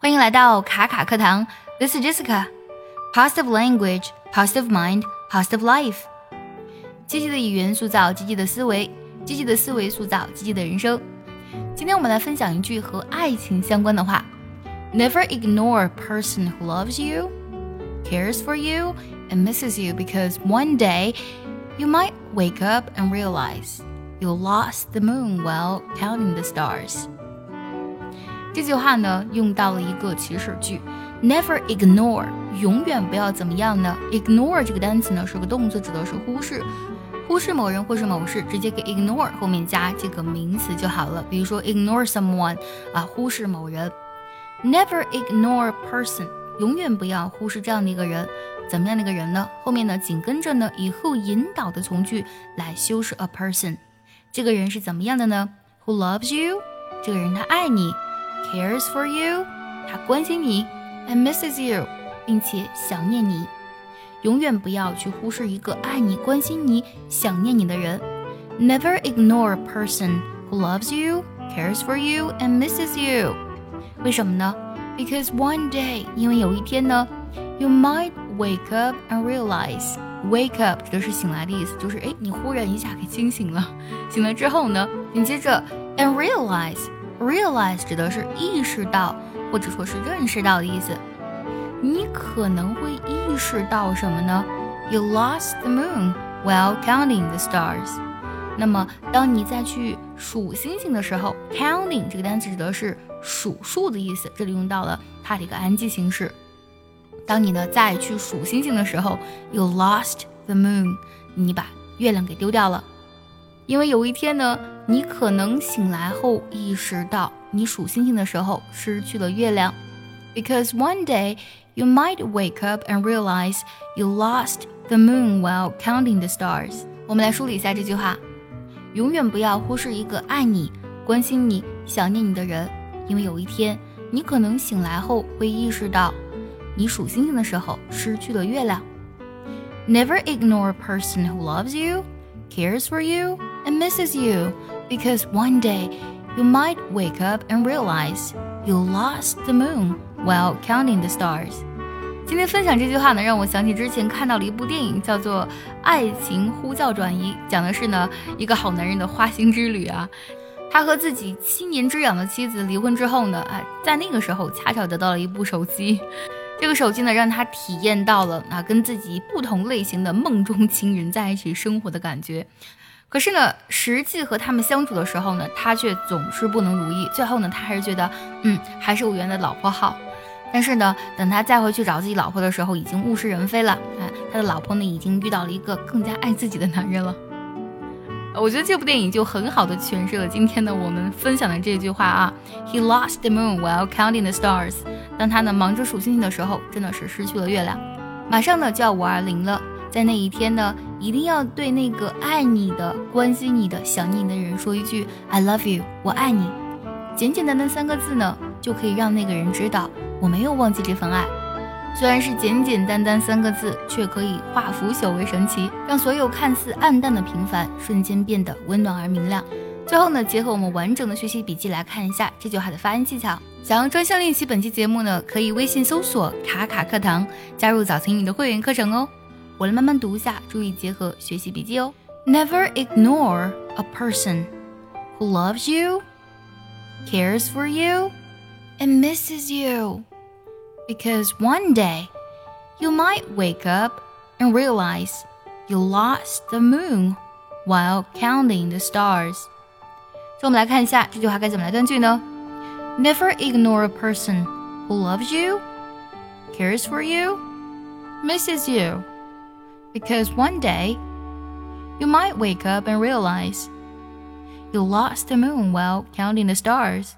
欢迎来到卡卡课堂，This is Jessica。Positive language, positive mind, positive life。积极的语言塑造积极的思维，积极的思维塑造积极的人生。今天我们来分享一句和爱情相关的话：Never ignore a person who loves you, cares for you, and misses you because one day you might wake up and realize you lost the moon while counting the stars. 这句话呢，用到了一个祈使句，never ignore，永远不要怎么样呢？ignore 这个单词呢是个动词，指的是忽视，忽视某人或是某事，直接给 ignore 后面加这个名词就好了。比如说 ignore someone，啊，忽视某人。Never ignore person，永远不要忽视这样的一个人。怎么样的一个人呢？后面呢紧跟着呢以 who 引导的从句来修饰 a person。这个人是怎么样的呢？Who loves you？这个人他爱你。cares for you，他关心你，and misses you，并且想念你。永远不要去忽视一个爱你、关心你、想念你的人。Never ignore a person who loves you, cares for you, and misses you。为什么呢？Because one day，因为有一天呢，you might wake up and realize。Wake up 指的是醒来的意思，就是哎，你忽然一下给惊醒了。醒了之后呢，紧接着 and realize。 Realize 指的是意识到或者说是认识到的意思。你可能会意识到什么呢？You lost the moon while counting the stars。那么，当你再去数星星的时候，counting 这个单词指的是数数的意思，这里用到了它的一个安记形式。当你呢再去数星星的时候，You lost the moon，你把月亮给丢掉了。因为有一天呢，你可能醒来后意识到，你数星星的时候失去了月亮。Because one day you might wake up and realize you lost the moon while counting the stars。我们来梳理一下这句话：永远不要忽视一个爱你、关心你、想念你的人，因为有一天你可能醒来后会意识到，你数星星的时候失去了月亮。Never ignore a person who loves you, cares for you and misses you because one day you might wake up and realize you lost the moon while counting the stars. 今天分享这句话呢，让我想起之前看到了一部电影，叫做《爱情呼叫转移》，讲的是呢一个好男人的花心之旅啊。他和自己七年之痒的妻子离婚之后呢，啊，在那个时候恰巧得到了一部手机，这个手机呢让他体验到了啊跟自己不同类型的梦中情人在一起生活的感觉。可是呢，实际和他们相处的时候呢，他却总是不能如意。最后呢，他还是觉得，嗯，还是我原来的老婆好。但是呢，等他再回去找自己老婆的时候，已经物是人非了。哎，他的老婆呢，已经遇到了一个更加爱自己的男人了。我觉得这部电影就很好的诠释了今天呢我们分享的这句话啊：He lost the moon while counting the stars。当他呢忙着数星星的时候，真的是失去了月亮。马上呢就要五二零了。在那一天呢，一定要对那个爱你的、关心你的、想念你的人说一句 "I love you"，我爱你。简简单单三个字呢，就可以让那个人知道我没有忘记这份爱。虽然是简简单单三个字，却可以化腐朽为神奇，让所有看似暗淡的平凡瞬间变得温暖而明亮。最后呢，结合我们完整的学习笔记来看一下这句话的发音技巧。想要专项练习本期节目呢，可以微信搜索“卡卡课堂”，加入早餐英语的会员课程哦。我来慢慢读一下，注意结合学习笔记哦。Never ignore a person who loves you, cares for you, and misses you, because one day you might wake up and realize you lost the moon while counting the stars. 所以我们来看一下这句话该怎么来断句呢？Never ignore a person who loves you, cares for you, misses you because one day you might wake up and realize you lost the moon while counting the stars.